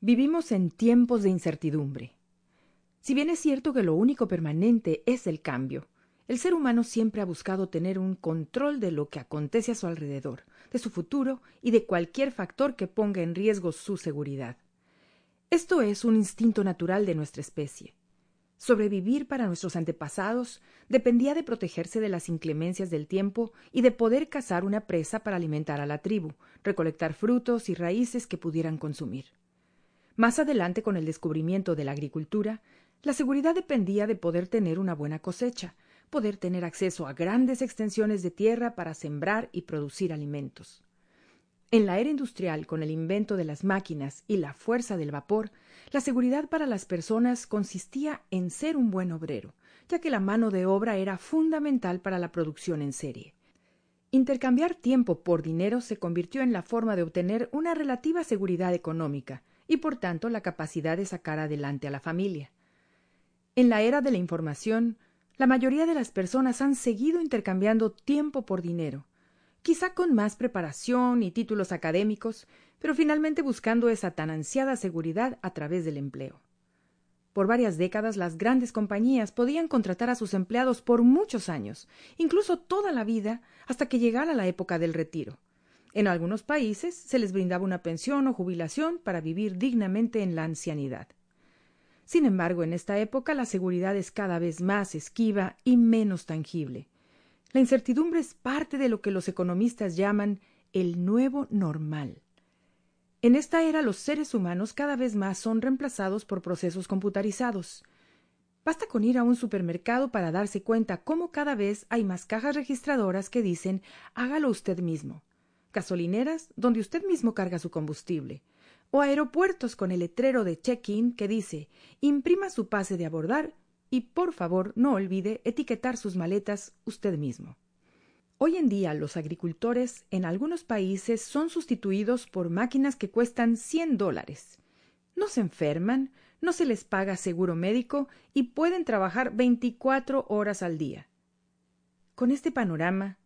Vivimos en tiempos de incertidumbre. Si bien es cierto que lo único permanente es el cambio, el ser humano siempre ha buscado tener un control de lo que acontece a su alrededor, de su futuro y de cualquier factor que ponga en riesgo su seguridad. Esto es un instinto natural de nuestra especie. Sobrevivir para nuestros antepasados dependía de protegerse de las inclemencias del tiempo y de poder cazar una presa para alimentar a la tribu, recolectar frutos y raíces que pudieran consumir. Más adelante, con el descubrimiento de la agricultura, la seguridad dependía de poder tener una buena cosecha, poder tener acceso a grandes extensiones de tierra para sembrar y producir alimentos. En la era industrial, con el invento de las máquinas y la fuerza del vapor, la seguridad para las personas consistía en ser un buen obrero, ya que la mano de obra era fundamental para la producción en serie. Intercambiar tiempo por dinero se convirtió en la forma de obtener una relativa seguridad económica, y por tanto la capacidad de sacar adelante a la familia. En la era de la información, la mayoría de las personas han seguido intercambiando tiempo por dinero, quizá con más preparación y títulos académicos, pero finalmente buscando esa tan ansiada seguridad a través del empleo. Por varias décadas las grandes compañías podían contratar a sus empleados por muchos años, incluso toda la vida, hasta que llegara la época del retiro. En algunos países se les brindaba una pensión o jubilación para vivir dignamente en la ancianidad. Sin embargo, en esta época la seguridad es cada vez más esquiva y menos tangible. La incertidumbre es parte de lo que los economistas llaman el nuevo normal. En esta era los seres humanos cada vez más son reemplazados por procesos computarizados. Basta con ir a un supermercado para darse cuenta cómo cada vez hay más cajas registradoras que dicen hágalo usted mismo gasolineras donde usted mismo carga su combustible, o aeropuertos con el letrero de check-in que dice imprima su pase de abordar y por favor no olvide etiquetar sus maletas usted mismo. Hoy en día los agricultores en algunos países son sustituidos por máquinas que cuestan 100 dólares. No se enferman, no se les paga seguro médico y pueden trabajar 24 horas al día. Con este panorama,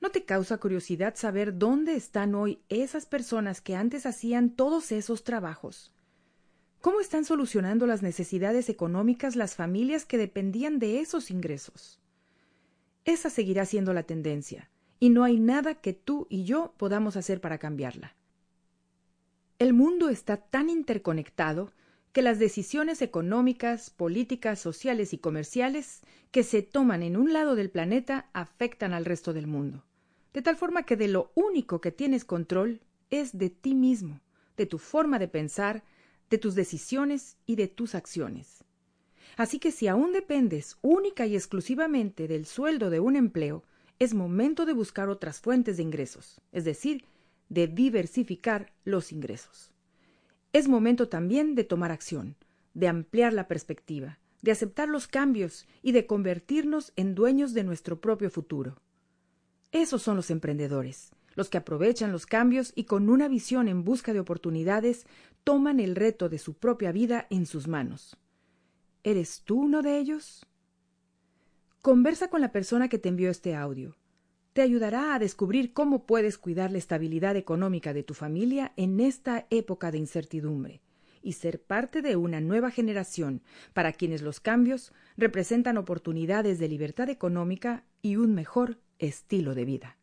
¿No te causa curiosidad saber dónde están hoy esas personas que antes hacían todos esos trabajos? ¿Cómo están solucionando las necesidades económicas las familias que dependían de esos ingresos? Esa seguirá siendo la tendencia, y no hay nada que tú y yo podamos hacer para cambiarla. El mundo está tan interconectado que las decisiones económicas, políticas, sociales y comerciales que se toman en un lado del planeta afectan al resto del mundo de tal forma que de lo único que tienes control es de ti mismo, de tu forma de pensar, de tus decisiones y de tus acciones. Así que si aún dependes única y exclusivamente del sueldo de un empleo, es momento de buscar otras fuentes de ingresos, es decir, de diversificar los ingresos. Es momento también de tomar acción, de ampliar la perspectiva, de aceptar los cambios y de convertirnos en dueños de nuestro propio futuro. Esos son los emprendedores, los que aprovechan los cambios y con una visión en busca de oportunidades toman el reto de su propia vida en sus manos. ¿Eres tú uno de ellos? Conversa con la persona que te envió este audio. Te ayudará a descubrir cómo puedes cuidar la estabilidad económica de tu familia en esta época de incertidumbre y ser parte de una nueva generación para quienes los cambios representan oportunidades de libertad económica y un mejor estilo de vida.